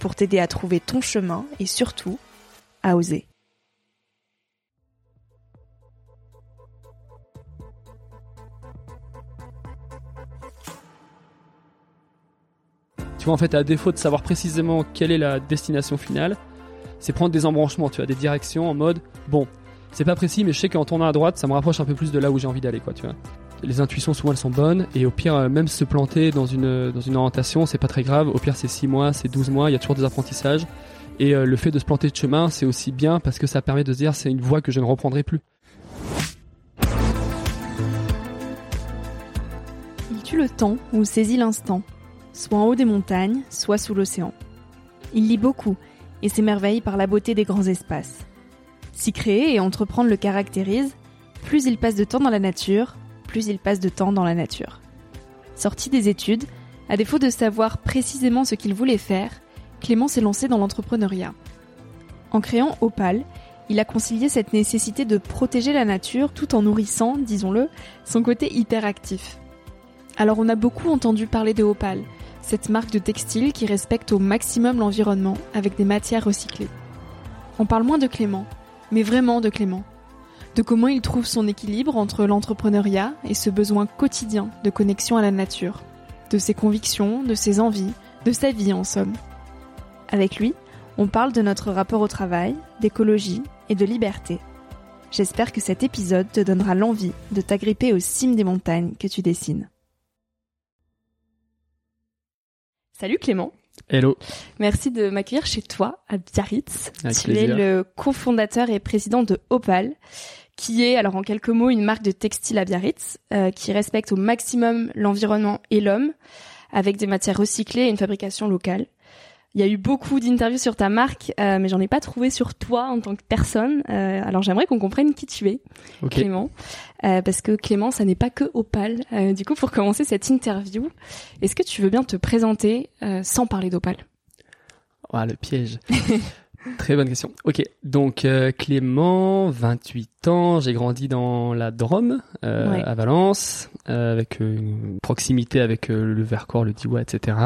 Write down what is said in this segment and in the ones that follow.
pour t'aider à trouver ton chemin et surtout à oser. Tu vois, en fait, à défaut de savoir précisément quelle est la destination finale, c'est prendre des embranchements, tu as des directions en mode, bon, c'est pas précis, mais je sais qu'en tournant à droite, ça me rapproche un peu plus de là où j'ai envie d'aller, quoi, tu vois. Les intuitions, souvent, elles sont bonnes, et au pire, euh, même se planter dans une, dans une orientation, c'est pas très grave. Au pire, c'est 6 mois, c'est 12 mois, il y a toujours des apprentissages. Et euh, le fait de se planter de chemin, c'est aussi bien parce que ça permet de se dire, c'est une voie que je ne reprendrai plus. Il tue le temps ou saisit l'instant, soit en haut des montagnes, soit sous l'océan. Il lit beaucoup et s'émerveille par la beauté des grands espaces. S'y créer et entreprendre le caractérise, plus il passe de temps dans la nature, plus il passe de temps dans la nature. Sorti des études, à défaut de savoir précisément ce qu'il voulait faire, Clément s'est lancé dans l'entrepreneuriat. En créant Opal, il a concilié cette nécessité de protéger la nature tout en nourrissant, disons-le, son côté hyperactif. Alors on a beaucoup entendu parler de Opal, cette marque de textile qui respecte au maximum l'environnement avec des matières recyclées. On parle moins de Clément, mais vraiment de Clément. De comment il trouve son équilibre entre l'entrepreneuriat et ce besoin quotidien de connexion à la nature. De ses convictions, de ses envies, de sa vie en somme. Avec lui, on parle de notre rapport au travail, d'écologie et de liberté. J'espère que cet épisode te donnera l'envie de t'agripper aux cimes des montagnes que tu dessines. Salut Clément. Hello. Merci de m'accueillir chez toi à Biarritz. Avec tu es le cofondateur et président de Opal, qui est, alors en quelques mots, une marque de textile à Biarritz, euh, qui respecte au maximum l'environnement et l'homme, avec des matières recyclées et une fabrication locale. Il y a eu beaucoup d'interviews sur ta marque, euh, mais j'en ai pas trouvé sur toi en tant que personne. Euh, alors j'aimerais qu'on comprenne qui tu es, Ok. Clément, Euh, parce que Clément, ça n'est pas que Opal. Euh, du coup, pour commencer cette interview, est-ce que tu veux bien te présenter euh, sans parler d'Opal? Ah, le piège. Très bonne question. Ok, donc euh, Clément, 28 ans, j'ai grandi dans la Drôme, euh, Ouais. à Valence, euh, avec euh, une proximité avec euh, le Vercors, le Diois, etc.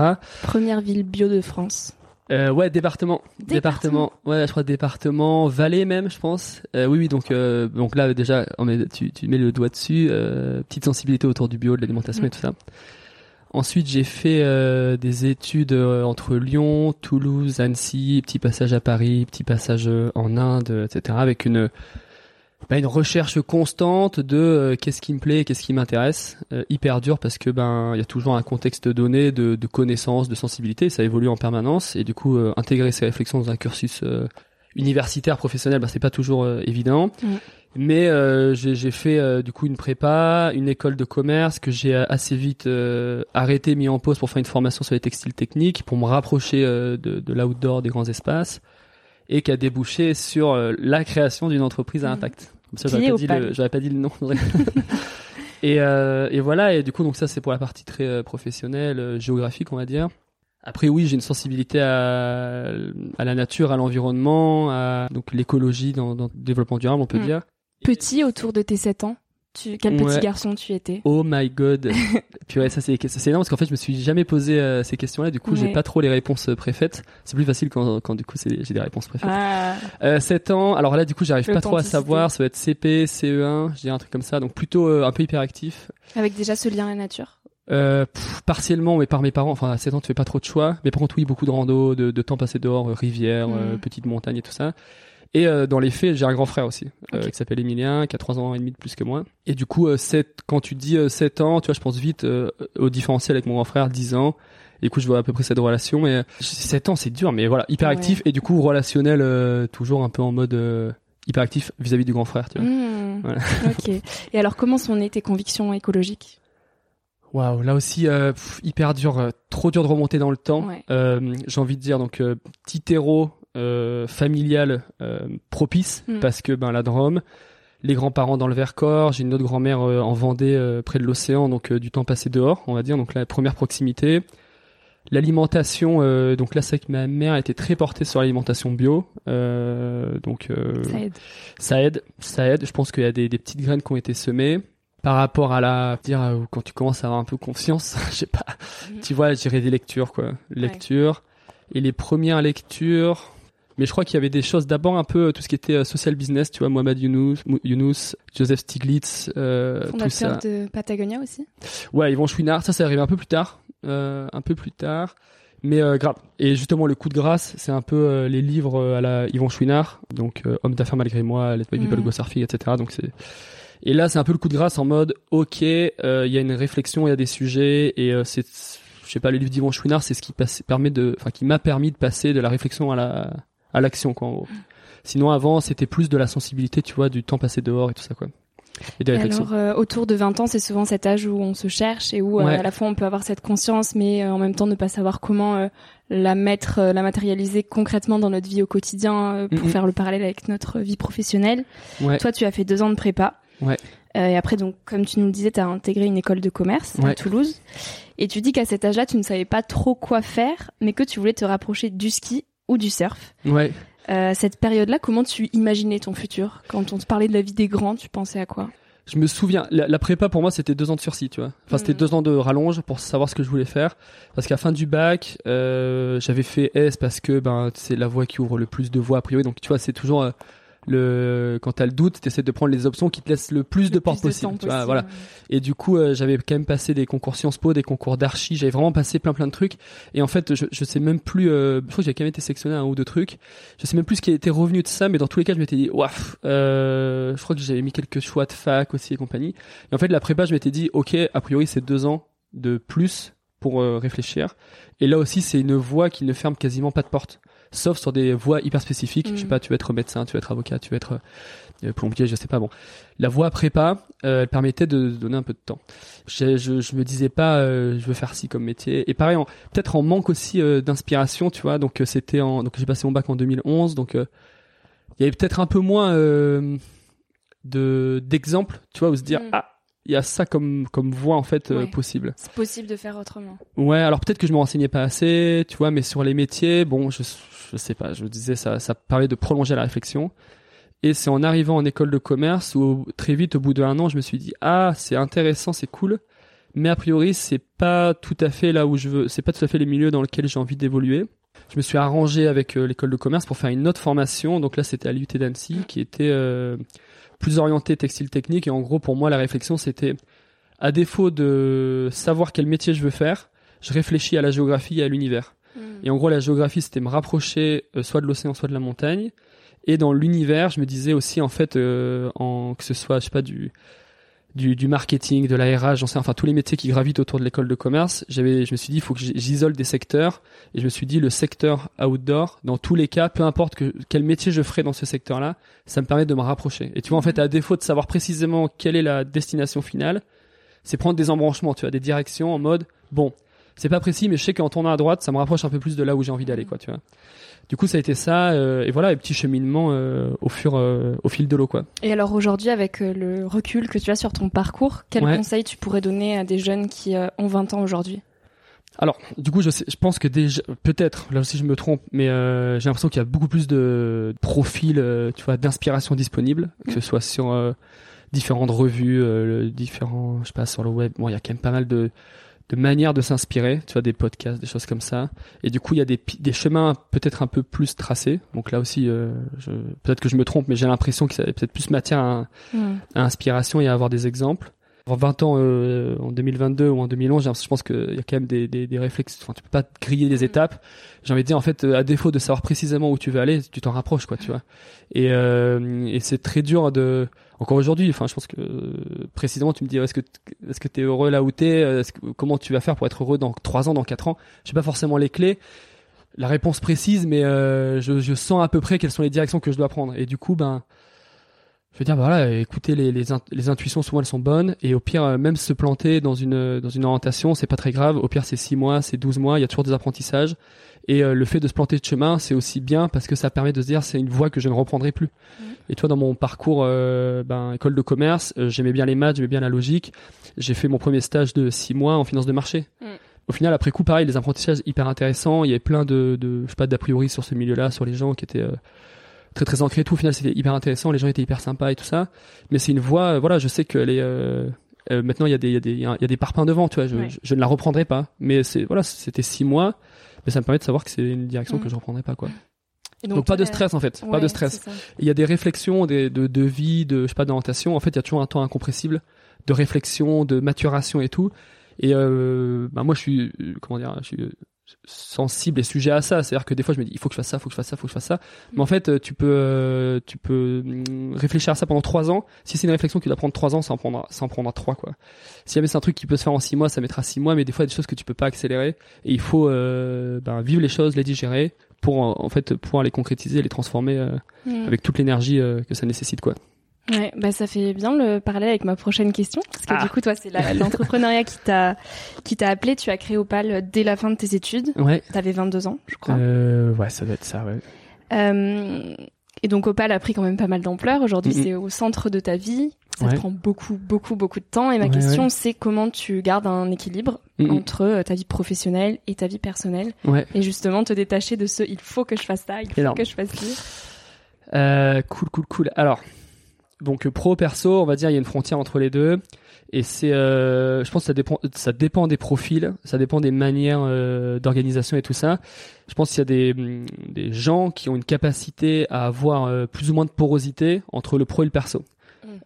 Première ville bio de France. Euh, ouais, département. Département. Ouais, je crois département, vallée même, je pense. Euh, oui, oui, donc euh, donc là déjà, on met, tu, tu mets le doigt dessus. euh, petite sensibilité autour du bio, de l'alimentation et tout ça. Ensuite, j'ai fait euh, des études euh, entre Lyon, Toulouse, Annecy, petit passage à Paris, petit passage euh, en Inde, etc. Avec une bah, une recherche constante de euh, qu'est-ce qui me plaît, qu'est-ce qui m'intéresse, euh, hyper dur parce que ben il y a toujours un contexte donné de, de connaissances, de sensibilité, ça évolue en permanence et du coup euh, intégrer ces réflexions dans un cursus euh, universitaire professionnel, ben, c'est pas toujours évident. Mais euh, j'ai fait euh, du coup une prépa, une école de commerce que j'ai assez vite euh, arrêté, mis en pause pour faire une formation sur les textiles techniques, pour me rapprocher euh, de, de l'outdoor, des grands espaces, et qui a débouché sur euh, la création d'une entreprise à Mhm. impact. Comme ça, j'aurais pas, dit le- j'aurais pas dit le nom. et, euh, et voilà, et du coup, donc ça c'est pour la partie très euh, professionnelle, euh, géographique, on va dire. Après, oui, j'ai une sensibilité à, à la nature, à l'environnement, à donc l'écologie dans, dans le développement durable, on peut Mhm. dire. Petit autour de tes 7 ans, tu... quel petit garçon tu étais? Oh my god. Puis ouais, ça c'est énorme parce qu'en fait je me suis jamais posé euh, ces questions-là. Du coup, j'ai pas trop les réponses euh, préfaites. C'est plus facile quand, quand du coup j'ai des réponses préfaites. Ah, Euh, 7 ans. Alors là, du coup, j'arrive pas trop à savoir. Ça va être CP, CE1, je dirais un truc comme ça. Donc plutôt euh, un peu hyperactif. avec déjà ce lien à la nature? Euh, pff, partiellement, mais par mes parents. Enfin, à 7 ans, tu fais pas trop de choix. Mais par contre, oui, beaucoup de rando, de, de temps passé dehors, euh, rivière, euh, Mhm. petite montagne et tout ça. Et euh, dans les faits, j'ai un grand frère aussi, euh, qui s'appelle Emilien, qui a 3 ans et demi de plus que moi. Et du coup, euh, sept- quand tu dis euh, 7 ans, tu vois, je pense vite euh, au différentiel avec mon grand frère, 10 ans. Et du coup, je vois à peu près cette relation. Euh, 7 ans, c'est dur, mais voilà, hyperactif. Et du coup, relationnel, euh, toujours un peu en mode euh, hyperactif vis-à-vis du grand frère, tu vois. Hmm, Voilà. ok. Et alors, comment sont nées tes convictions écologiques? Waouh, là aussi euh, pff, hyper dur, euh, trop dur de remonter dans le temps. Ouais. Euh, J'ai envie de dire donc euh, euh, familial euh, propice Mm. parce que ben la Drôme, les grands-parents dans le Vercors, j'ai une autre grand-mère euh, en Vendée euh, près de l'océan donc euh, du temps passé dehors, on va dire donc la première proximité. L'alimentation, euh, donc là c'est que ma mère était très portée sur l'alimentation bio, euh, donc euh, Ça aide. ça aide, ça aide. Je pense qu'il y a des, des petites graines qui ont été semées. Par rapport à la, dire, quand tu commences à avoir un peu confiance, je sais pas, Mhm. tu vois, je dirais des lectures, quoi. Lectures. Et les premières lectures, mais je crois qu'il y avait des choses d'abord un peu, euh, tout ce qui était euh, social business, tu vois, Mohamed Younous, Younous Joseph Stiglitz, euh, tout ça. Fondateur de Patagonia aussi. Ouais, Yvon Chouinard, ça, c'est arrivé un peu plus tard, euh, un peu plus tard. Mais euh, grave. Et justement, le coup de grâce, c'est un peu euh, les livres euh, à la Yvon Chouinard, donc Homme d'affaires malgré moi, Let My People Mhm. Go Surfing, etc. Donc c'est et là, c'est un peu le coup de grâce en mode, ok, euh, il y a une réflexion, il y a des sujets, et euh, c'est, je sais pas, le livre d'Yvon Chouinard, c'est ce qui passe, permet de, enfin, qui m'a permis de passer de la réflexion à la, à l'action, quoi. En gros. Sinon, avant, c'était plus de la sensibilité, tu vois, du temps passé dehors et tout ça, quoi. Et des Et alors, euh, autour de 20 ans, c'est souvent cet âge où on se cherche et où euh, Ouais. à la fois on peut avoir cette conscience, mais euh, en même temps ne pas savoir comment euh, la mettre, euh, la matérialiser concrètement dans notre vie au quotidien euh, pour Mhm. faire le parallèle avec notre vie professionnelle. Ouais. Toi, tu as fait deux ans de prépa. Ouais. Euh, et après, donc, comme tu nous le disais, tu as intégré une école de commerce à. Toulouse. Et tu dis qu'à cet âge-là, tu ne savais pas trop quoi faire, mais que tu voulais te rapprocher du ski ou du surf. Ouais. Euh, cette période-là, comment tu imaginais ton futur? Quand on te parlait de la vie des grands, tu pensais à quoi? Je me souviens, la, la prépa pour moi c'était deux ans de sursis, tu vois. Enfin c'était Mhm. deux ans de rallonge pour savoir ce que je voulais faire. Parce qu'à fin du bac, euh, j'avais fait S parce que ben c'est la voie qui ouvre le plus de voies a priori. Donc tu vois c'est toujours euh, le quand t'as le doute, t'essaies de prendre les options qui te laissent le plus de portes possible. voilà. Et du coup, euh, j'avais quand même passé des concours Sciences Po, des concours d'archi. J'avais vraiment passé plein plein de trucs. Et en fait, je, je sais même plus. Euh, je crois que j'avais quand même été sélectionné à un ou deux trucs. Je sais même plus ce qui était revenu de ça, mais dans tous les cas, je m'étais dit, waf. Euh, je crois que j'avais mis quelques choix de fac aussi et compagnie. Et en fait, la prépa, je m'étais dit, ok, a priori, c'est deux ans de plus pour euh, réfléchir. Et là aussi, c'est une voie qui ne ferme quasiment pas de porte. Sauf sur des voies hyper spécifiques. Je sais Mhm. pas, tu veux être médecin, tu veux être avocat, tu veux être euh, plombier, je sais pas. Bon, la voie prépa, euh, elle permettait de donner un peu de temps. Je, je, je me disais pas, euh, je veux faire ci comme métier. Et pareil, peut-être en manque aussi euh, d'inspiration, tu vois. Donc euh, c'était en, donc j'ai passé mon bac en 2011, donc il y avait peut-être un peu moins euh, de d'exemples, tu vois, où se dire Mm. ah il y a ça comme comme voie en fait euh, possible. C'est possible de faire autrement. Ouais, alors peut-être que je me renseignais pas assez, tu vois, mais sur les métiers, bon, je, je sais pas, je disais ça, ça permet de prolonger la réflexion. Et c'est en arrivant en école de commerce où très vite, au bout d'un an, je me suis dit ah c'est intéressant, c'est cool, mais a priori c'est pas tout à fait là où je veux, c'est pas tout à fait les milieux dans lesquels j'ai envie d'évoluer. Je me suis arrangé avec euh, l'école de commerce pour faire une autre formation, donc là c'était à l'UT d'Annecy, qui était euh, plus orientée textile technique et en gros pour moi la réflexion c'était à défaut de savoir quel métier je veux faire, je réfléchis à la géographie et à l'univers. Et en gros, la géographie, c'était me rapprocher euh, soit de l'océan, soit de la montagne. Et dans l'univers, je me disais aussi, en fait, euh, en, que ce soit, je sais pas, du, du, du marketing, de la RH, j'en enfin tous les métiers qui gravitent autour de l'école de commerce. J'avais, je me suis dit, il faut que j'isole des secteurs. Et je me suis dit, le secteur outdoor, dans tous les cas, peu importe que, quel métier je ferai dans ce secteur-là, ça me permet de me rapprocher. Et tu vois, en fait, à défaut de savoir précisément quelle est la destination finale, c'est prendre des embranchements, tu vois, des directions en mode, bon, c'est pas précis, mais je sais qu'en tournant à droite, ça me rapproche un peu plus de là où j'ai envie d'aller, quoi, tu vois. Du coup, ça a été ça, euh, et voilà, les petits cheminements euh, au fur, euh, au fil de l'eau, quoi. Et alors aujourd'hui, avec le recul que tu as sur ton parcours, quel conseil tu pourrais donner à des jeunes qui ont 20 ans aujourd'hui? Alors, du coup, je, sais, je pense que déjà, peut-être, là aussi je me trompe, mais j'ai l'impression qu'il y a beaucoup plus de profils, tu vois, d'inspiration disponibles, que ce soit sur différentes revues, différents, je sais pas, sur le web. Bon, il y a quand même pas mal de de manière de s'inspirer, tu vois, des podcasts, des choses comme ça. Et du coup, il y a des, des chemins peut-être un peu plus tracés. Donc là aussi, euh, peut-être que je me trompe, mais j'ai l'impression que ça peut-être plus matière à, mm. à, inspiration et à avoir des exemples. En 20 ans, euh, en 2022 ou en 2011, je pense qu'il y a quand même des, des, des réflexes. Enfin, tu peux pas griller des mm. étapes. J'ai envie de dire, en fait, à défaut de savoir précisément où tu veux aller, tu t'en rapproches, quoi, tu vois. Et, euh, et c'est très dur de encore aujourd'hui, enfin, je pense que précisément, tu me dis, est-ce que est-ce que t'es heureux là où t'es es Comment tu vas faire pour être heureux dans trois ans, dans quatre ans? J'ai pas forcément les clés, la réponse précise, mais euh, je, je, sens à peu près quelles sont les directions que je dois prendre. Et du coup, ben, je veux dire, bah voilà, écoutez, les, les, les, intuitions souvent elles sont bonnes, et au pire, euh, même se planter dans une dans une orientation, c'est pas très grave. Au pire, c'est six mois, c'est 12 mois, il y a toujours des apprentissages. Et euh, le fait de se planter de chemin, c'est aussi bien parce que ça permet de se dire c'est une voie que je ne reprendrai plus. Mmh. Et toi, dans mon parcours, euh, ben, école de commerce, euh, j'aimais bien les maths, j'aimais bien la logique. J'ai fait mon premier stage de six mois en finance de marché. Mmh. Au final, après coup, pareil, les apprentissages hyper intéressants. Il y avait plein de, de je sais pas, d'a priori sur ce milieu-là, sur les gens qui étaient très très ancrés. Tout au final, c'était hyper intéressant. Les gens étaient hyper sympas et tout ça. Mais c'est une voie, voilà, je sais qu'elle est maintenant il y a des il y a des il y a des parpaings devant tu vois je, je, ne la reprendrai pas mais c'est voilà c'était six mois mais ça me permet de savoir que c'est une direction que mm. je reprendrai pas quoi. donc, pas de stress en fait, pas de stress. Il y a des réflexions des, de, de vie, de je sais pas d'orientation. En fait, il y a toujours un temps incompressible de réflexion, de maturation et tout. Et euh, bah moi, je suis comment dire, je suis sensible et sujet à ça. C'est-à-dire que des fois, je me dis, il faut que je fasse ça, il faut que je fasse ça, il faut que je fasse ça. Mais en fait, euh, tu peux, euh, tu peux mm, réfléchir à ça pendant trois ans. Si c'est une réflexion qui doit prendre trois ans, ça en prendra, ça en prendra trois, quoi. Si jamais c'est un truc qui peut se faire en six mois, ça mettra six mois, mais des fois, il y a des choses que tu peux pas accélérer. Et il faut, euh, ben, vivre les choses, les digérer pour, en fait, pouvoir les concrétiser, les transformer mmh. avec toute l'énergie que ça nécessite, quoi. Ouais, bah ça fait bien le parler avec ma prochaine question parce que du ah. coup toi c'est l'entrepreneuriat qui t'a qui t'a appelé, tu as créé Opal dès la fin de tes études. Ouais. T'avais 22 ans, je crois. Euh, ouais, ça doit être ça, ouais. Euh, et donc Opal a pris quand même pas mal d'ampleur. Aujourd'hui, c'est au centre de ta vie. Ça te prend beaucoup, beaucoup, beaucoup de temps. Et ma question, c'est comment tu gardes un équilibre entre euh, ta vie professionnelle et ta vie personnelle. Et justement, te détacher de ce il faut que je fasse ça, il faut que je fasse ci. Euh, cool, cool, cool. Alors, donc pro perso, on va dire il y a une frontière entre les deux et c'est euh, je pense que ça dépend ça dépend des profils, ça dépend des manières euh, d'organisation et tout ça. Je pense qu'il y a des mm, des gens qui ont une capacité à avoir euh, plus ou moins de porosité entre le pro et le perso.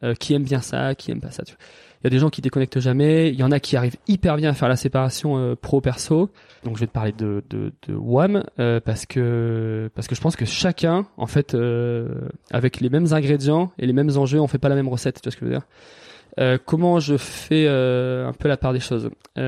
Mm. qui aiment bien ça, qui aiment pas ça. Tu vois. Il y a des gens qui déconnectent jamais. Il y en a qui arrivent hyper bien à faire la séparation euh, pro-perso. Donc je vais te parler de, de, de WAM euh, parce que parce que je pense que chacun, en fait, euh, avec les mêmes ingrédients et les mêmes enjeux, on fait pas la même recette. Tu vois ce que je veux dire? Comment je fais un peu la part des choses?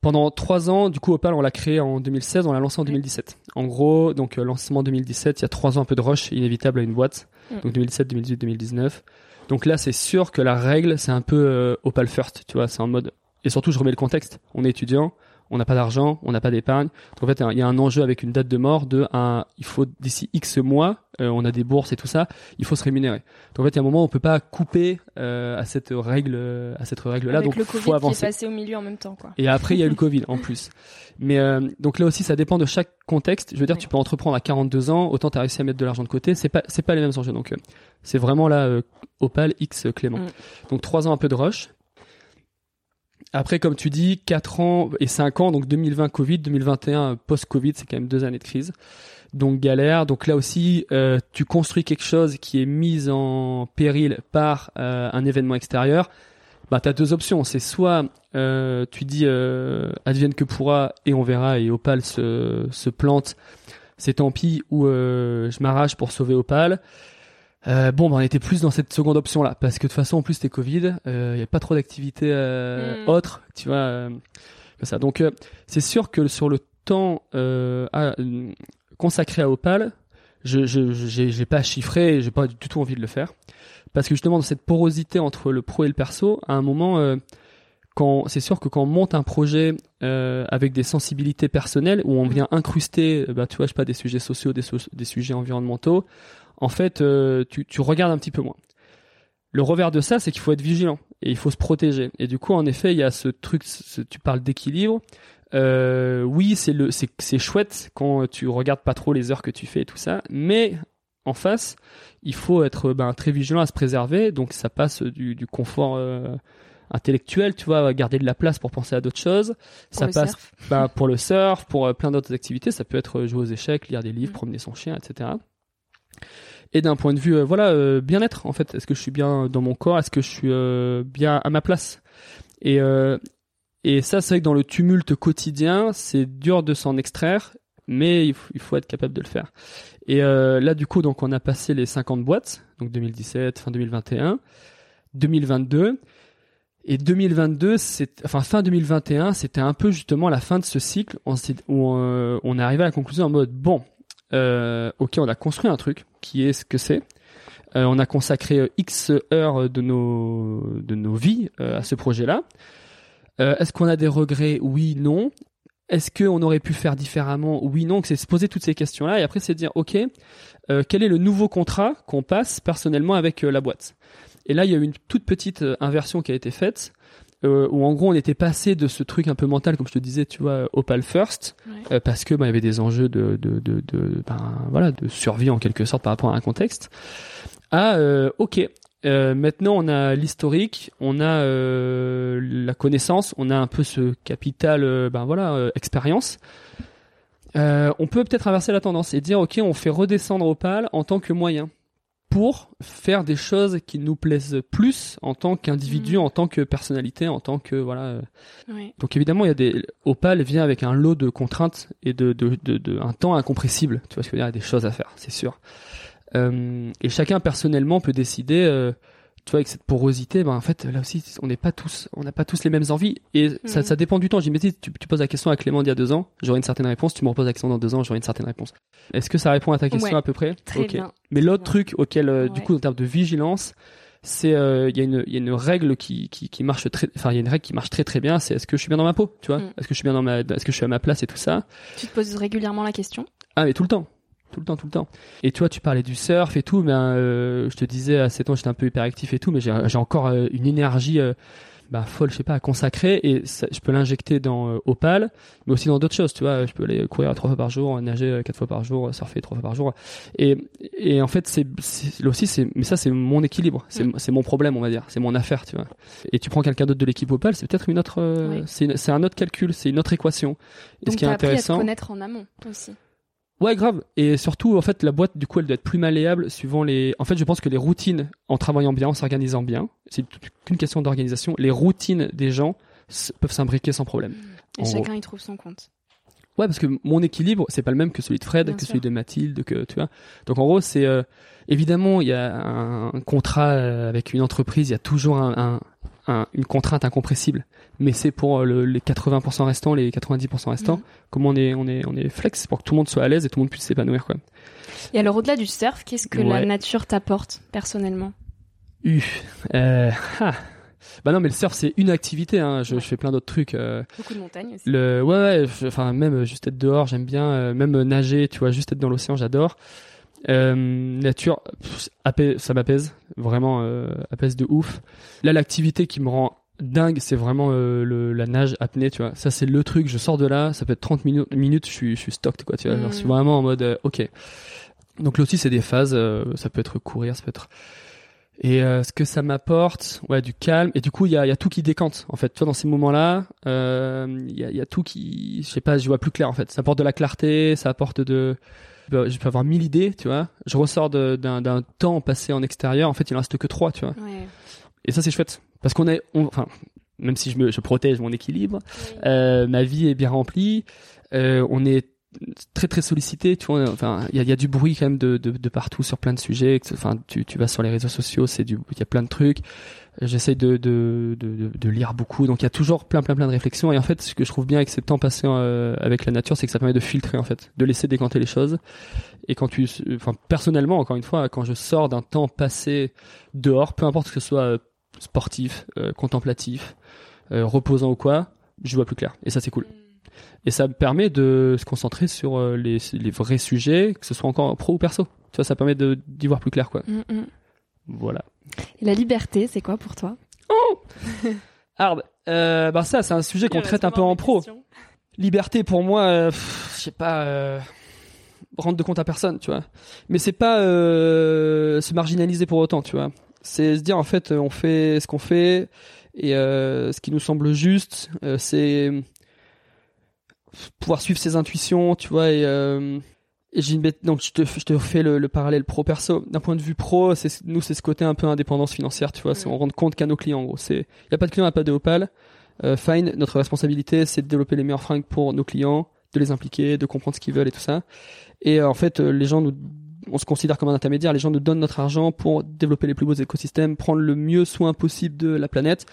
Pendant trois ans, du coup, Opal, on l'a créé en 2016, on l'a lancé en 2017. En gros, donc lancement 2017, il y a trois ans un peu de rush inévitable à une boîte. Mm. Donc 2017, 2018, 2019. Donc là, c'est sûr que la règle, c'est un peu euh, opal first, tu vois, c'est en mode et surtout je remets le contexte. On est étudiant, on n'a pas d'argent, on n'a pas d'épargne. Donc en fait, il y a un enjeu avec une date de mort de un, il faut d'ici X mois, euh, on a des bourses et tout ça, il faut se rémunérer. Donc en fait, il y a un moment où on peut pas couper euh, à cette règle, à cette règle là. donc le faut avancer. Qui est passé au milieu en même temps, quoi. Et après, il y a eu le Covid en plus. Mais euh, donc là aussi, ça dépend de chaque contexte. Je veux dire, tu peux entreprendre à 42 ans, autant tu as réussi à mettre de l'argent de côté. C'est pas, c'est pas les mêmes enjeux. Donc c'est vraiment là Opal X Clément. Mm. Donc trois ans un peu de rush après, comme tu dis, 4 ans et 5 ans, donc 2020 Covid, 2021 post-Covid, c'est quand même deux années de crise. Donc galère. Donc là aussi, euh, tu construis quelque chose qui est mis en péril par euh, un événement extérieur. Bah, t'as deux options. C'est soit euh, tu dis advienne que pourra et on verra et Opal se, se plante, c'est tant pis, ou je m'arrache pour sauver Opal. Euh, bon, bah, on était plus dans cette seconde option là, parce que de toute façon, en plus, c'était Covid, il euh, n'y avait pas trop d'activités euh, Mm. autres, tu vois, euh, comme ça. Donc, euh, c'est sûr que sur le temps euh, à- euh, consacré à Opal, je je j'ai j'ai pas chiffré, j'ai pas du tout envie de le faire, parce que justement dans cette porosité entre le pro et le perso, à un moment, euh, quand c'est sûr que quand on monte un projet euh, avec des sensibilités personnelles où on vient incruster, euh, bah, tu vois, je sais pas, des sujets sociaux, des, so- des sujets environnementaux, en fait, euh, tu, tu regardes un petit peu moins. Le revers de ça, c'est qu'il faut être vigilant et il faut se protéger. Et du coup, en effet, il y a ce truc, ce- tu parles d'équilibre. Euh, oui, c'est le, c'est, c'est chouette quand tu regardes pas trop les heures que tu fais et tout ça, mais en face, il faut être ben, très vigilant à se préserver. Donc, ça passe du, du confort euh, intellectuel, tu vois, garder de la place pour penser à d'autres choses. ça le passe surf. bah, pour le surf, pour euh, plein d'autres activités. Ça peut être jouer aux échecs, lire des livres, promener son chien, etc. Et d'un point de vue, euh, voilà, euh, bien-être en fait. Est-ce que je suis bien dans mon corps? Est-ce que je suis euh, bien à ma place? Et et ça, c'est vrai que dans le tumulte quotidien, c'est dur de s'en extraire, mais il faut, il faut être capable de le faire. Et euh, là, du coup, donc on a passé les 50 boîtes, donc 2017, fin 2021, 2022. Et 2022, c'est, enfin fin 2021, c'était un peu justement la fin de ce cycle où on est arrivé à la conclusion en mode bon, euh, ok, on a construit un truc qui est ce que c'est. Euh, on a consacré X heures de nos de nos vies euh, à ce projet-là. Est-ce qu'on a des regrets? Oui, non. Est-ce qu'on aurait pu faire différemment? Oui, non. C'est se poser toutes ces questions-là et après c'est dire ok, quel est le nouveau contrat qu'on passe personnellement avec la boîte? Et là, il y a eu une toute petite inversion qui a été faite. Euh, où en gros on était passé de ce truc un peu mental comme je te disais tu vois Opal First Ouais. euh, parce que bah, il y avait des enjeux de de de, de ben, voilà de survie en quelque sorte par rapport à un contexte à euh, ok euh, maintenant on a l'historique on a euh, la connaissance on a un peu ce capital euh, ben voilà euh, expérience Euh, on peut peut-être inverser la tendance et dire ok on fait redescendre Opal en tant que moyen pour faire des choses qui nous plaisent plus en tant qu'individu, Mhm. en tant que personnalité, en tant que voilà. euh, Ouais. donc évidemment, il y a des Opal vient avec un lot de contraintes et de, de, de, de- un temps incompressible. Tu vois ce que je veux dire? Il y a des choses à faire, c'est sûr. Euh, et chacun personnellement peut décider. euh, tu vois, avec cette porosité, ben en fait, là aussi, on n'est pas tous, on n'a pas tous les mêmes envies. Et ça, ça dépend du temps. J'imagine, tu, tu poses la question à Clément d'il y a deux ans, j'aurai une certaine réponse. Tu me reposes la question dans deux ans, j'aurai une certaine réponse. Est-ce que ça répond à ta question Ouais. à peu près? Très Ok. bien. Mais l'autre truc auquel, euh, du coup, en termes de vigilance, c'est euh, il y a une il y a une règle qui, qui qui marche très enfin il y a une règle qui marche très très bien c'est est-ce que je suis bien dans ma peau tu vois? Mm. est-ce que je suis bien dans ma est-ce que je suis à ma place et tout ça? Tu te poses régulièrement la question? ah mais tout le temps tout le temps tout le temps. Et tu vois tu parlais du surf et tout ben euh, je te disais à 7 ans j'étais un peu hyperactif et tout mais j'ai encore euh, une énergie euh, bah, folle je sais pas à consacrer. Et ça, je peux l'injecter dans euh, Opal mais aussi dans d'autres choses tu vois. Je peux aller courir trois fois par jour nager quatre fois par jour surfer trois fois par jour. Et et en fait c'est aussi c'est mais ça c'est mon équilibre. C'est Mm. c'est mon problème on va dire. C'est mon affaire tu vois. Et tu prends quelqu'un d'autre de l'équipe Opal c'est peut-être une autre Oui. c'est un autre calcul c'est une autre équation. Et Donc ce qui est appris à te intéressant connaître en amont aussi. Ouais, grave. Et surtout, en fait, la boîte, du coup, elle doit être plus malléable suivant les. En fait, je pense que les routines, en travaillant bien, en s'organisant bien, c'est qu'une question d'organisation. Les routines des gens peuvent s'imbriquer sans problème. Et En chacun y trouve son compte. Ouais, parce que mon équilibre, c'est pas le même que celui de Fred, Bien que sûr. celui de Mathilde, que tu vois. Donc en gros, c'est euh, évidemment, il y a un contrat euh, avec une entreprise, il y a toujours un, un- un- une contrainte incompressible. Mais c'est pour euh, le- les 80% restants, les 90% restants. Mhm. Comment on est, on est, on est flex pour que tout le monde soit à l'aise et tout le monde puisse s'épanouir, quoi. Et alors au-delà du surf, qu'est-ce que Ouais. la nature t'apporte personnellement? Euh, ah. Bah non, mais le surf c'est une activité. Hein. Je, Ouais. je fais plein d'autres trucs. euh, Beaucoup de montagnes aussi. le, ouais, ouais. Enfin, même juste être dehors, j'aime bien. même nager, tu vois, juste être dans l'océan, j'adore. Euh, nature, pff, ça m'apaise, vraiment euh, apaise de ouf. Là, l'activité qui me rend dingue, c'est vraiment euh, le, la nage apnée, tu vois. Ça, c'est le truc. Je sors de là, ça peut être 30 minutes, minutes je suis, je suis stocked, quoi. Tu vois, Genre, Mm. je suis vraiment en mode, euh, ok. Donc là aussi, c'est des phases. euh, ça peut être courir, ça peut être. Et euh, ce que ça m'apporte, ouais, du calme. Et du coup, il y a, y a tout qui décante. En fait, tu vois, dans ces moments-là, euh, il y, a, il y a tout qui, je sais pas, je vois plus clair. En fait, ça apporte de la clarté, ça apporte de. Je peux avoir mille idées, tu vois. Je ressors d'un temps passé en extérieur. En fait, il en reste que trois, tu vois. Ouais. Et ça, c'est chouette. Parce qu'on est, on- enfin, même si je me, je protège mon équilibre, euh, ma vie est bien remplie. Euh, on est très très sollicité tu vois enfin il y a, y a, du bruit quand même de, de, de, partout sur plein de sujets enfin tu, tu vas sur les réseaux sociaux c'est du il y a plein de trucs j'essaye de, de, de, lire beaucoup donc il y a toujours plein plein plein de réflexions et en fait ce que je trouve bien avec ces temps passés euh, avec la nature c'est que ça permet de filtrer en fait de laisser décanter les choses et quand tu enfin personnellement encore une fois quand je sors d'un temps passé dehors peu importe que ce soit euh, sportif euh, contemplatif reposant ou quoi je vois plus clair et ça c'est cool et ça me permet de se concentrer sur euh, les, les vrais sujets, que ce soit encore pro ou perso. Tu vois, ça permet d'y voir plus clair, quoi. Mm, mm. Voilà. Et la liberté, c'est quoi pour toi? Oh Hard. Euh, bah ça, c'est un sujet qu'on traite un peu en pro. Liberté, pour moi, euh, je sais pas, euh, rendre de compte à personne, tu vois. Mais c'est pas euh, se marginaliser pour autant, tu vois. C'est se dire en fait, on fait ce qu'on fait et euh, ce qui nous semble juste, c'est pouvoir suivre ses intuitions, tu vois, et, euh, et j'ai une bête, donc je te, je te fais le, le parallèle pro perso. D'un point de vue pro, c'est nous c'est ce côté un peu indépendance financière, tu vois, c'est on rend compte qu'à nos clients, en gros. C'est, y a pas de client, y a pas de Opal. Euh, fine, notre responsabilité, c'est de développer les meilleurs fringues pour nos clients, de les impliquer, de comprendre ce qu'ils veulent et tout ça. Et euh, en fait, euh, les gens nous on se considère comme un intermédiaire. Les gens nous donnent notre argent pour développer les plus beaux écosystèmes, prendre le mieux soin possible de la planète.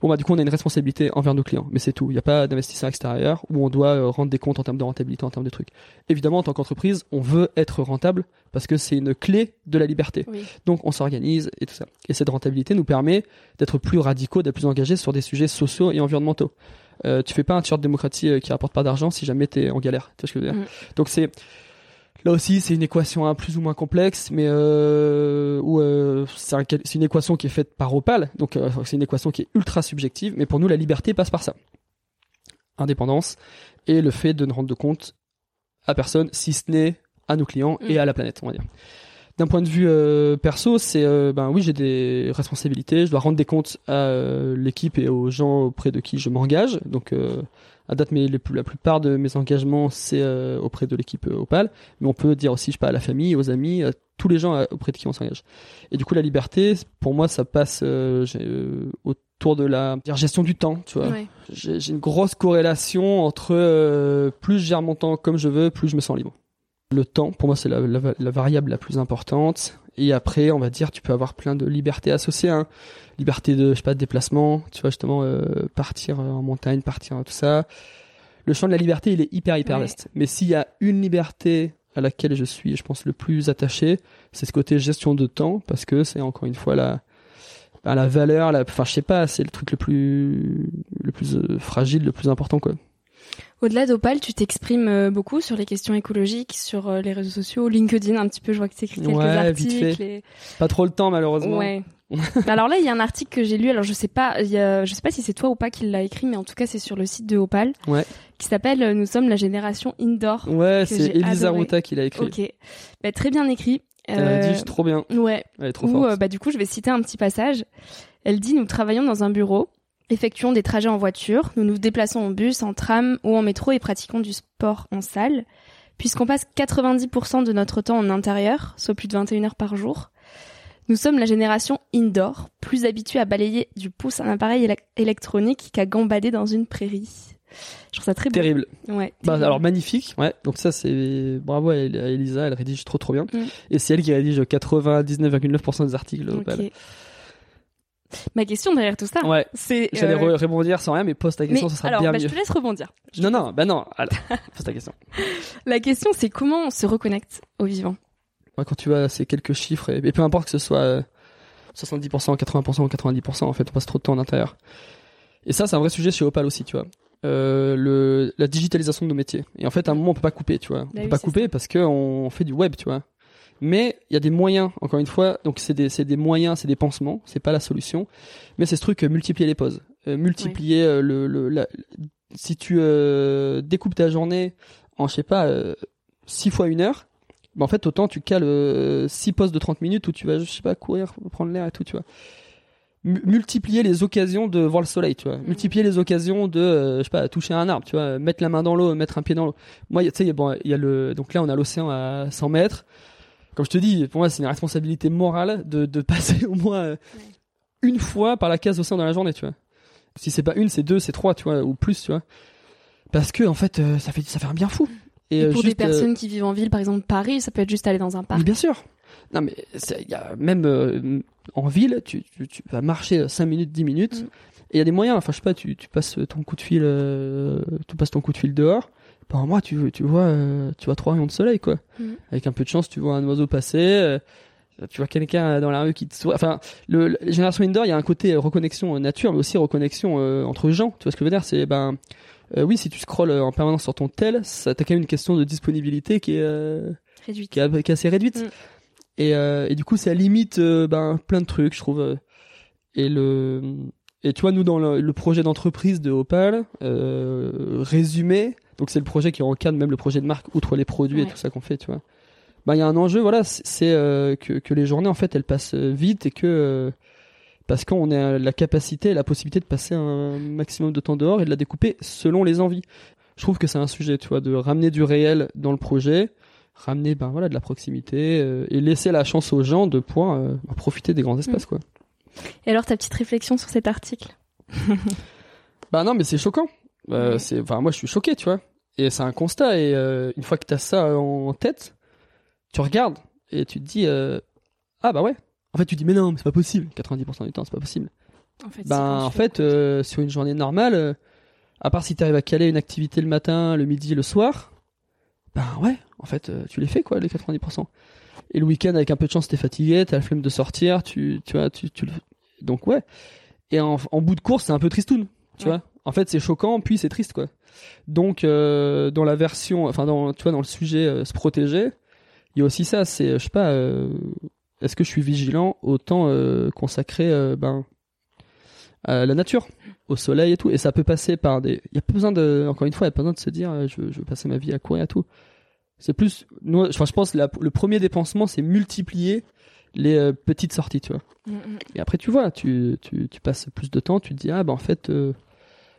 Bon bah du coup on a une responsabilité envers nos clients, mais c'est tout. Il n'y a pas d'investisseur extérieur où on doit euh, rendre des comptes en termes de rentabilité, en termes de trucs. Évidemment en tant qu'entreprise, on veut être rentable parce que c'est une clé de la liberté. Donc on s'organise et tout ça. Et cette rentabilité nous permet d'être plus radicaux, d'être plus engagés sur des sujets sociaux et environnementaux. Euh, tu fais pas un t-shirt démocratie euh, qui rapporte pas d'argent si jamais tu es en galère. Tu vois ce que je veux dire? Mm. Donc c'est Là aussi, c'est une équation un plus ou moins complexe, mais euh, où euh, c'est une équation qui est faite par Opal, donc euh, c'est une équation qui est ultra subjective. Mais pour nous, la liberté passe par ça indépendance et le fait de ne rendre de compte à personne, si ce n'est à nos clients et mm. à la planète, on va dire. D'un point de vue euh, perso, c'est euh, ben oui, j'ai des responsabilités, je dois rendre des comptes à l'équipe et aux gens auprès de qui je m'engage. Donc à date, mais la plupart de mes engagements, c'est euh, auprès de l'équipe euh, Opal. Mais on peut dire aussi, je sais pas, à la famille, aux amis, à tous les gens euh, auprès de qui on s'engage. Et du coup, la liberté, pour moi, ça passe autour de la gestion du temps, tu vois. J'ai une grosse corrélation entre plus je gère mon temps comme je veux, plus je me sens libre. Le temps, pour moi, c'est la, la, variable la plus importante. Et après, on va dire, tu peux avoir plein de libertés associées. Hein. Liberté de, je sais pas, de déplacement, tu vois, justement, euh, partir en montagne, partir tout ça. Le champ de la liberté, il est hyper, hyper vaste. Mais s'il y a une liberté à laquelle je suis, je pense, le plus attaché, c'est ce côté gestion de temps, parce que c'est encore une fois la, bah, la valeur, la, enfin, je sais pas, c'est le truc le plus, le plus euh, fragile, le plus important, quoi. Au-delà d'Opal, tu t'exprimes euh, beaucoup sur les questions écologiques, sur euh, les réseaux sociaux, LinkedIn un petit peu, je vois que tu écris quelques articles. Pas trop le temps malheureusement. Ouais. alors là, il y a un article que j'ai lu. Alors je sais pas, je sais pas si c'est toi ou pas qui l'a écrit, mais en tout cas c'est sur le site de Opal, ouais. qui s'appelle euh, "Nous sommes la génération indoor". Ouais, c'est Elisa Ruta qui l'a écrit. Ok, bah, très bien écrit. Elle dit trop bien. Ouais. Elle est trop forte. bah du coup, je vais citer un petit passage. Elle dit "Nous travaillons dans un bureau effectuons des trajets en voiture, nous nous déplaçons en bus, en tram ou en métro et pratiquons du sport en salle. Puisqu'on passe 90% de notre temps en intérieur, soit plus de 21 heures par jour, nous sommes la génération indoor, plus habituée à balayer du pouce un appareil électronique qu'à gambader dans une prairie. Je trouve ça très beau. Terrible. Ouais. Bah, alors magnifique. Ouais. Donc ça c'est bravo à Elisa, elle rédige trop trop bien. Mm. Et c'est elle qui rédige 99,9% des articles. Ma question derrière tout ça, ouais. c'est. J'allais euh... rebondir sans rien, mais pose ta question, ça sera alors, bien bah, mieux. Je te laisse rebondir. Non, non, bah non. Alors, pose ta question. La question, c'est comment on se reconnecte au vivant? Ouais, quand tu vois ces quelques chiffres, et, peu importe que ce soit 70%, 80% ou 90%, en fait, on passe trop de temps en intérieur. Et ça, c'est un vrai sujet chez Opal aussi, tu vois. Euh, le, la digitalisation de nos métiers. Et en fait, à un moment, on peut pas couper, tu vois. On bah peut pas couper ça. parce qu'on fait du web, tu vois. Mais il y a des moyens, encore une fois, donc c'est des, des moyens, c'est des pansements, c'est pas la solution, mais c'est ce truc euh, multiplier les pauses, euh, multiplier euh, le, le la, si tu découpes ta journée en je sais pas euh, 6 fois une heure, bah en fait autant tu cales 6 pauses de 30 minutes où tu vas je sais pas courir, prendre l'air et tout, tu vois. Multiplier les occasions de voir le soleil, tu vois. Mmh. Multiplier les occasions de je sais pas toucher un arbre, tu vois, mettre la main dans l'eau, mettre un pied dans l'eau. Moi tu sais bon, il y a le donc là on a l'océan à 100 mètres comme je te dis, pour moi, c'est une responsabilité morale de, de passer au moins euh, une fois par la case océan dans la journée, tu vois. Si c'est pas une, c'est deux, c'est trois, tu vois, ou plus, tu vois. Parce que en fait, euh, ça fait ça fait un bien fou. Et, Et euh, pour juste, des euh, personnes qui vivent en ville, par exemple Paris, ça peut être juste aller dans un parc. Mais bien sûr. Non, mais y a même en ville, tu, tu, tu vas marcher 5 minutes, 10 minutes, Mm. et il y a des moyens. Enfin, je sais pas, tu, tu passes ton coup de fil, tu passes ton coup de fil dehors. Par moi, tu, tu vois, euh, tu vois trois rayons de soleil, quoi. Mm. Avec un peu de chance, tu vois un oiseau passer. euh, tu vois quelqu'un dans la rue qui te sourit. Enfin, le, le- Génération Indoor, il y a un côté reconnexion nature, mais aussi reconnexion euh, entre gens. Tu vois ce que je veux dire? C'est ben, oui, si tu scrolles en permanence sur ton tel, ça t'as quand même une question de disponibilité qui est Réduite. qui est, qui est assez réduite. Mm. Et, et du coup, ça limite ben, plein de trucs, je trouve. Et le et tu vois, nous dans le, le projet d'entreprise de Opal, euh, résumé, donc c'est le projet qui encadre même le projet de marque, outre les produits et tout ça qu'on fait, tu vois. Ben il y a un enjeu, voilà, c'est- euh, que que les journées en fait elles passent euh, vite et que euh, parce qu'on a la capacité, et la possibilité de passer un maximum de temps dehors et de la découper selon les envies. Je trouve que c'est un sujet, tu vois, de ramener du réel dans le projet, ramener ben voilà de la proximité euh, et laisser la chance aux gens de pouvoir profiter des grands espaces, quoi. Et alors ta petite réflexion sur cet article? Bah non, mais c'est choquant. Euh, Ouais. c'est, enfin, moi, je suis choqué, tu vois. Et c'est un constat. Et euh, une fois que t'as ça en tête, tu regardes et tu te dis, euh, ah bah ouais. En fait, tu te dis, mais non, mais c'est pas possible. 90% du temps, c'est pas possible. En fait, Ben, en fait, euh, sur une journée normale, à part si t'arrives à caler une activité le matin, le midi, le soir, ben ouais, en fait, tu les fais quoi, les 90%. Et le week-end, avec un peu de chance, t'es fatigué, t'as la flemme de sortir, tu, tu vois, tu, tu le... donc ouais. Et en, en bout de course, c'est un peu tristoun, tu Ouais. vois. En fait, c'est choquant, puis c'est triste, quoi. Donc, euh, dans la version, enfin, dans, tu vois, dans le sujet euh, se protéger, il y a aussi ça, c'est, je sais pas, euh, est-ce que je suis vigilant au temps euh, consacré, euh, ben, à la nature, au soleil et tout? Et ça peut passer par des. Il y a pas besoin de. Encore une fois, il n'y a pas besoin de se dire euh, je, veux- je veux passer ma vie à courir et tout. C'est plus. Nous, enfin, je pense que la- le premier dépensement, c'est multiplier les euh, petites sorties, tu vois. Mm, mm. Et après, tu vois, tu, tu, tu passes plus de temps, tu te dis ah bah en fait. euh,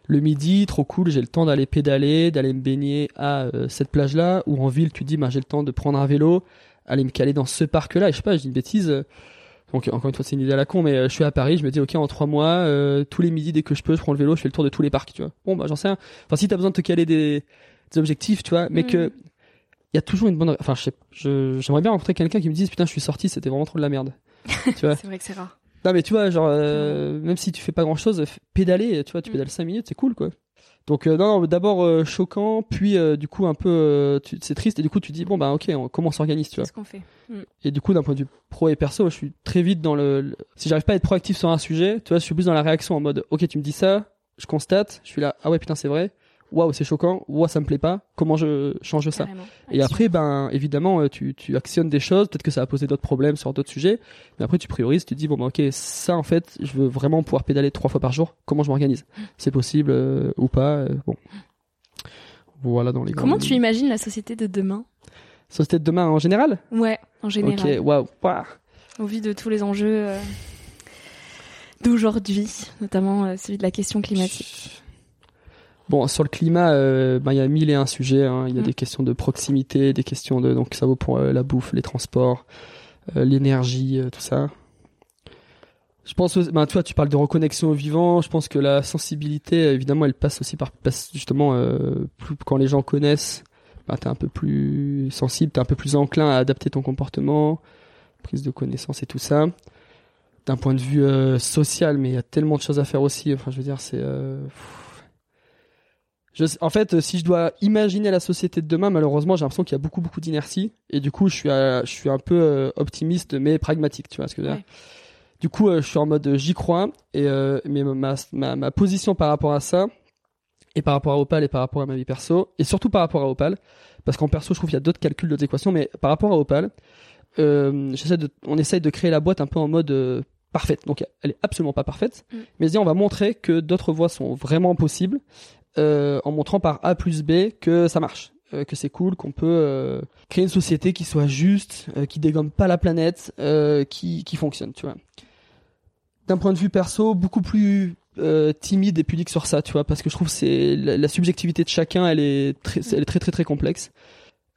le midi, trop cool, j'ai le temps d'aller pédaler, d'aller me baigner à euh, cette plage-là, ou en ville, tu te dis, bah, j'ai le temps de prendre un vélo, aller me caler dans ce parc-là, et je sais pas, je dis une bêtise, euh, donc encore une fois, c'est une idée à la con, mais euh, je suis à Paris, je me dis, ok, en trois mois, euh, tous les midis, dès que je peux, je prends le vélo, je fais le tour de tous les parcs, tu vois. Bon, bah, j'en sais rien. Enfin, si t'as besoin de te caler des, des objectifs, tu vois, mais Mhm. que, il y a toujours une bonne, enfin, je sais, j'aimerais bien rencontrer quelqu'un qui me dise, putain, je suis sorti, c'était vraiment trop de la merde. tu vois. C'est vrai que c'est rare. Non, mais tu vois, genre, euh, même si tu fais pas grand chose, pédaler, tu vois, tu Mm. pédales 5 minutes, c'est cool, quoi. Donc, euh, non, non, d'abord euh, choquant, puis du coup, un peu, c'est triste, et du coup, tu dis, bon, bah, ok, on, comment on s'organise, tu vois. Qu'est-ce qu'on fait Mm. Et du coup, d'un point de vue pro et perso, je suis très vite dans le. le- Si j'arrive pas à être proactif sur un sujet, tu vois, je suis plus dans la réaction en mode, ok, tu me dis ça, je constate, je suis là, ah ouais, putain, c'est vrai, waouh, c'est choquant, waouh, ça me plaît pas, comment je change ça? Carrément. et Action. après, ben, évidemment, euh, tu, tu actionnes des choses. Peut-être que ça va poser d'autres problèmes sur d'autres sujets. Mais après, tu priorises. Tu te dis, bon, ben, ok, ça, en fait, je veux vraiment pouvoir pédaler trois fois par jour. Comment je m'organise? C'est possible euh, ou pas euh, Bon. Voilà dans les Comment tu imagines la société de demain? Société de demain en général? Ouais, en général. Ok, waouh. Ouah. Au vu de tous les enjeux euh, d'aujourd'hui, notamment euh, celui de la question climatique. Bon, sur le climat, euh, ben, il y a mille et un sujets. hein. Il y a Mm. des questions de proximité, des questions de. Donc, ça vaut pour euh, la bouffe, les transports, euh, l'énergie, tout ça. Je pense, ben, tu vois, tu parles de reconnexion au vivant. Je pense que la sensibilité, évidemment, elle passe aussi par passe justement euh, plus, quand les gens connaissent. Ben, t'es un peu plus sensible, t'es un peu plus enclin à adapter ton comportement, prise de connaissance et tout ça. D'un point de vue euh, social, mais il y a tellement de choses à faire aussi. Enfin, je veux dire, c'est. Euh. Je en fait, euh, si je dois imaginer la société de demain, malheureusement, j'ai l'impression qu'il y a beaucoup, beaucoup d'inertie. Et du coup, je suis, à- je suis un peu euh, optimiste, mais pragmatique, tu vois ce que je veux dire. Ouais. Du coup, euh, je suis en mode euh, j'y crois. Et euh, mais ma, ma, ma position par rapport à ça, et par rapport à Opal, et par rapport à ma vie perso, et surtout par rapport à Opal, parce qu'en perso, je trouve qu'il y a d'autres calculs, d'autres équations, mais par rapport à Opal, euh, de, on essaye de créer la boîte un peu en mode euh, parfaite. Donc, elle est absolument pas parfaite, Mm. mais on va montrer que d'autres voies sont vraiment possibles, euh, en montrant par A plus B que ça marche. euh, que c'est cool, qu'on peut euh, créer une société qui soit juste, euh, qui dégomme pas la planète, euh, qui, qui fonctionne, tu vois. D'un point de vue perso, beaucoup plus euh, timide et pudique sur ça, tu vois, parce que je trouve c'est la, la subjectivité de chacun, elle est très, elle est très très très complexe.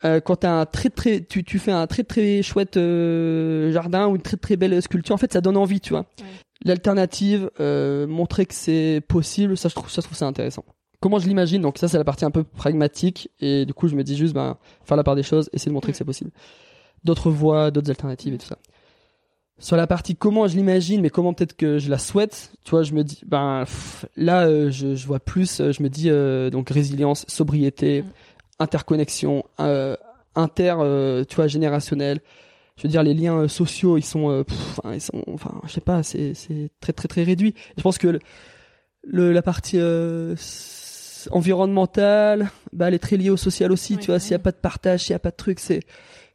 Euh, quand t'as un très très, tu, tu fais un très très chouette euh, jardin ou une très très belle sculpture, en fait, ça donne envie, tu vois. Ouais. L'alternative, euh, montrer que c'est possible, ça je trouve ça, je trouve ça intéressant. Comment je l'imagine. Donc ça, c'est la partie un peu pragmatique. Et du coup, je me dis juste, ben, faire la part des choses, essayer de montrer que c'est possible. D'autres voies, d'autres alternatives et tout ça. Sur la partie comment je l'imagine, mais comment peut-être que je la souhaite, tu vois, je me dis, ben là, euh, je, je, vois plus, euh, je me dis euh, donc résilience, sobriété, mm. interconnexion, inter, tu vois, générationnel. Je veux dire, les liens sociaux, ils sont, ils sont, enfin, je sais pas, c'est c'est très très très réduit. je pense que le, la partie environnementale, bah, elle est très liée au social aussi, tu vois. S'il y a pas de partage, s'il y a pas de truc, c'est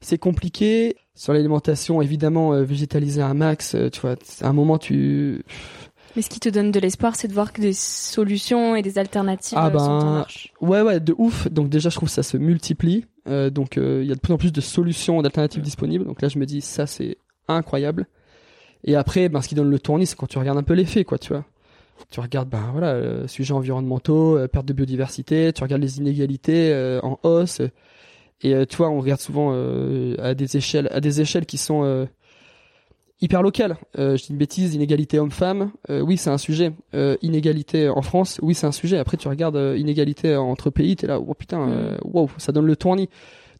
c'est compliqué. Sur l'alimentation, évidemment, euh, végétaliser un max, euh, tu vois, à un moment tu. Mais ce qui te donne de l'espoir, c'est de voir que des solutions et des alternatives ah ben, sont en marche. Ouais, ouais, de ouf. Donc déjà, je trouve que ça se multiplie. Euh, donc il y a de plus en plus de solutions, d'alternatives disponibles. Donc là, je me dis, ça c'est incroyable. Et après, ben, ce qui donne le tournis, c'est quand tu regardes un peu les faits, quoi, tu vois. Tu regardes, ben voilà, sujets environnementaux, perte de biodiversité, tu regardes les inégalités en hausse. Et euh, tu vois, on regarde souvent euh, à des échelles, à des échelles qui sont euh, hyper locales. je dis une bêtise, inégalité homme-femme, oui c'est un sujet. inégalité en France, oui c'est un sujet. Après tu regardes inégalité entre pays, t'es là, oh putain, mm. wow, ça donne le tournis.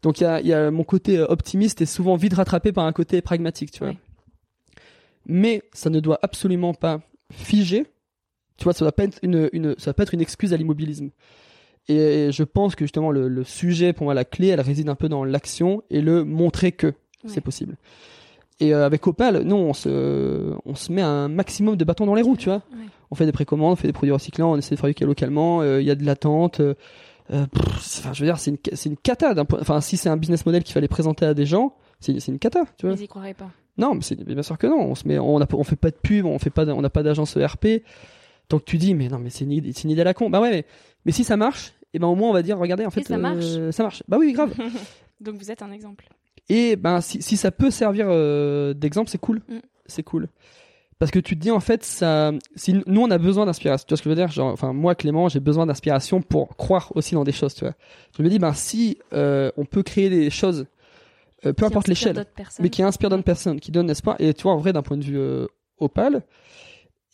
Donc il y a, y a, mon côté optimiste est souvent vite rattrapé par un côté pragmatique, tu vois. Mais ça ne doit absolument pas figer. Tu vois, ça doit pas être une, une ça doit pas être une excuse à l'immobilisme. Et je pense que justement le, le, sujet, pour moi, la clé, elle réside un peu dans l'action et le montrer que c'est possible. Et euh, avec Opal, nous, on se, on se met un maximum de bâtons dans les roues, tu vois. On fait des précommandes, on fait des produits recyclants, on essaie de fabriquer localement. Euh, il y a de l'attente. Euh, enfin, je veux dire, c'est une, c'est une cata. Enfin, si c'est un business model qu'il fallait présenter à des gens, c'est, c'est une cata, tu vois. Ils y croiraient pas. Non, mais c'est bien sûr que non. On se met, on a, on fait pas de pub, on fait pas, on n'a pas d'agence ERP. Donc tu dis, mais non, mais c'est une, une idée à la con. Bah ouais, mais mais si ça marche, et ben au moins on va dire, regardez, en fait, ça marche. Euh, ça marche. Bah oui, grave. Donc vous êtes un exemple. Et ben si, si ça peut servir euh, d'exemple, c'est cool. Mm. C'est cool. Parce que tu te dis en fait, ça, si nous on a besoin d'inspiration, tu vois ce que je veux dire? Genre, enfin moi Clément, j'ai besoin d'inspiration pour croire aussi dans des choses, tu vois. Je me dis ben si euh, on peut créer des choses, peu importe l'échelle, mais qui inspirent d'autres personnes, qui donnent espoir. Et tu vois en vrai d'un point de vue opal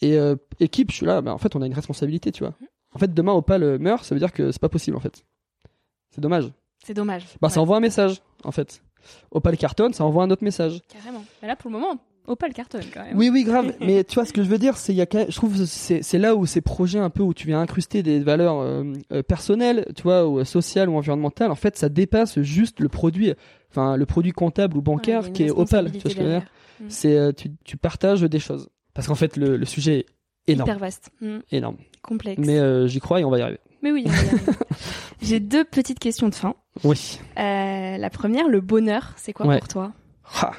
et équipe, je suis là, en fait on a une responsabilité, tu vois. En fait, demain Opal meurt, ça veut dire que c'est pas possible en fait. C'est dommage. C'est dommage. Bah ça envoie un message en fait. Opal cartonne, ça envoie un autre message. Carrément. Mais là pour le moment, Opal cartonne quand même. Oui oui grave. Mais tu vois ce que je veux dire, c'est y a je trouve c'est c'est là où ces projets un peu où tu viens incruster des valeurs euh, euh, personnelles, tu vois, ou sociales ou environnementales. En fait, ça dépasse juste le produit, enfin le produit comptable ou bancaire qui est Opal. Tu vois ce que je veux dire. C'est euh, tu tu partages des choses. Parce qu'en fait le, le sujet est énorme. Hyper vaste. Mm. Énorme complexe. Mais euh, j'y crois et on va y arriver. Mais oui, J'ai deux petites questions de fin. Oui. Euh, la première, le bonheur, c'est quoi pour toi?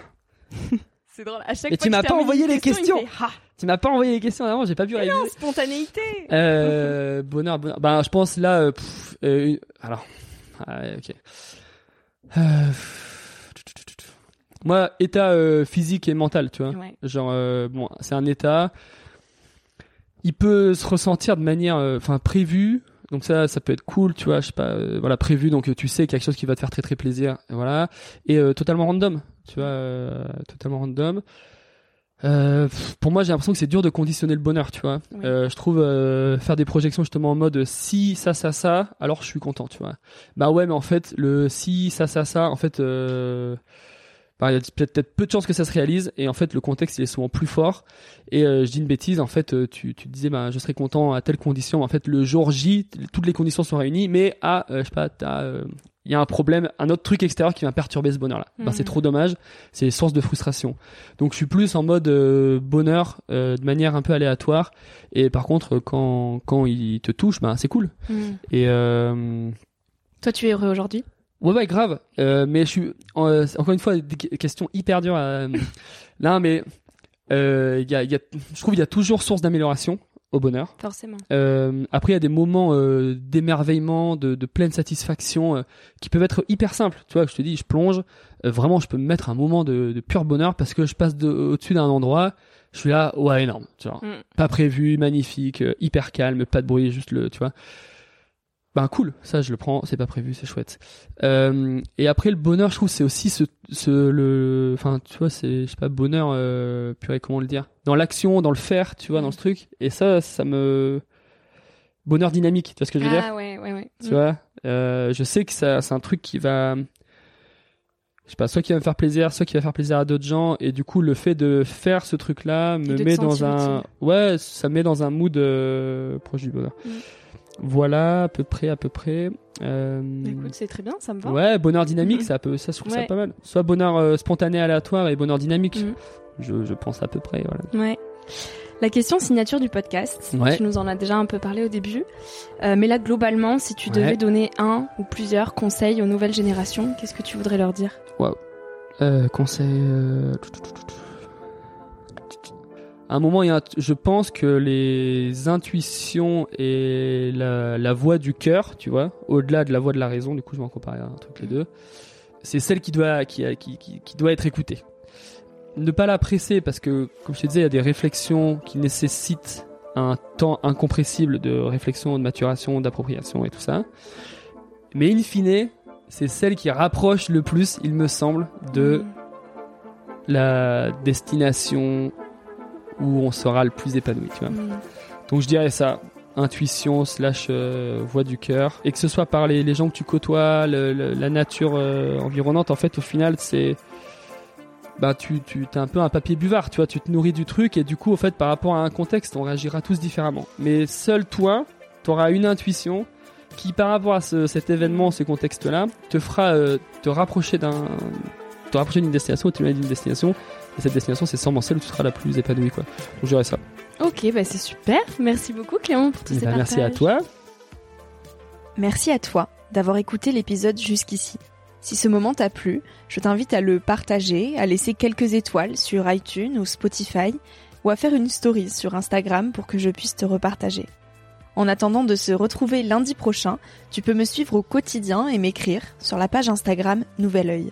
C'est drôle. À chaque Mais tu m'as pas envoyé les questions. Fait, tu m'as pas envoyé les questions avant, j'ai pas pu réaliser. Non, spontanéité. Euh, bonheur, bonheur. Ben, je pense là. Pff, alors, ah, ok. Moi, état physique et mental, tu vois. Genre, bon, c'est un état. Il peut se ressentir de manière euh, enfin prévue. Donc ça ça peut être cool tu vois je sais pas euh, voilà prévu. Donc tu sais quelque chose qui va te faire très très plaisir. Voilà. Et euh, totalement random tu vois totalement random. Pour moi j'ai l'impression que c'est dur de conditionner le bonheur tu vois. Je trouve faire des projections justement en mode si ça ça ça alors je suis content tu vois. Bah ouais mais en fait le si ça ça ça en fait il y a peut-être peu de chances que ça se réalise et en fait le contexte il est souvent plus fort. Et euh, je dis une bêtise en fait euh, tu, tu disais bah je serais content à telle condition. En fait le jour J toutes les conditions sont réunies mais ah euh, je sais pas il y a un problème un autre truc extérieur qui va perturber ce bonheur là bah, c'est mhm. trop dommage c'est source de frustration. Donc je suis plus en mode bonheur de manière un peu aléatoire. Et par contre quand quand il te touche bah c'est cool. Mhm. et toi tu es heureux aujourd'hui? Ouais, ouais, grave. Euh, mais je suis euh, encore une fois des questions hyper dures. À... Là, mais euh, y a, y a, je trouve il y a toujours source d'amélioration au bonheur. Forcément. Euh, après, il y a des moments euh, d'émerveillement, de, de, pleine satisfaction euh, qui peuvent être hyper simples. Tu vois, je te dis, je plonge, vraiment, je peux me mettre un moment de, de pur bonheur parce que je passe au-dessus d'un endroit. Je suis là, ouais, énorme. Tu vois, mm. pas prévu, magnifique, hyper calme, pas de bruit, juste le, tu vois ben cool, ça je le prends, c'est pas prévu, c'est chouette. Euh, et après le bonheur, je trouve c'est aussi ce, ce le, enfin tu vois c'est je sais pas bonheur, euh, purée comment le dire, dans l'action, dans le faire, tu vois, dans ce truc. Et ça, ça me, bonheur dynamique, tu vois ce que je veux dire? Ah ouais, ouais, ouais. Tu vois? Euh, Je sais que ça, c'est un truc qui va, je sais pas, soit qui va me faire plaisir, soit qui va faire plaisir à d'autres gens, et du coup, le fait de faire ce truc-là me de te met dans un, utile. ouais, ça me met dans un mood euh, proche du bonheur. Mm. Voilà, à peu près, à peu près. Euh, Écoute, c'est très bien, ça me va. Ouais, bonheur dynamique, Mhm. ça peut, ça je trouve ça Ouais. pas mal. Soit bonheur euh, spontané, aléatoire et bonheur dynamique. Mhm. Je, je pense à peu près, voilà. Ouais. La question signature du podcast, Ouais. tu nous en as déjà un peu parlé au début, Euh, mais là globalement, si tu devais Ouais. donner un ou plusieurs conseils aux nouvelles générations, qu'est-ce que tu voudrais leur dire? Euh, conseil. À un moment, il y a un- je pense que les intuitions et la, la voix du cœur, tu vois, au-delà de la voix de la raison, du coup, je vais en comparer un truc les deux, c'est celle qui doit, qui, qui, qui, qui doit être écoutée. Ne pas la presser parce que, comme je te disais, il y a des réflexions qui nécessitent un temps incompressible de réflexion, de maturation, d'appropriation et tout ça. Mais in fine, c'est celle qui rapproche le plus, il me semble, de la destination où on sera le plus épanoui, tu vois. Mm. Donc je dirais ça, intuition slash euh, voix du cœur, et que ce soit par les, les gens que tu côtoies, le- le- la nature euh, environnante, en fait, au final, c'est bah tu tu t'es un peu un papier buvard, tu vois, tu te nourris du truc et du coup, au fait, par rapport à un contexte, on réagira tous différemment. Mais seul toi, t'auras une intuition qui, par rapport à ce- cet événement, ce contexte-là, te fera euh, te rapprocher d'un te rapprocher d'une destination, ou t'éloigner d'une destination. Et cette destination, c'est sûrement celle où tu seras la plus épanouie, quoi. Donc je dirais ça. Ok, bah c'est super. Merci beaucoup Clément pour tous Eh ces ben, partages. merci à toi. Merci à toi d'avoir écouté l'épisode jusqu'ici. Si ce moment t'a plu, je t'invite à le partager, à laisser quelques étoiles sur iTunes ou Spotify, ou à faire une story sur Instagram pour que je puisse te repartager. En attendant de se retrouver lundi prochain, tu peux me suivre au quotidien et m'écrire sur la page Instagram Nouvel Oeil.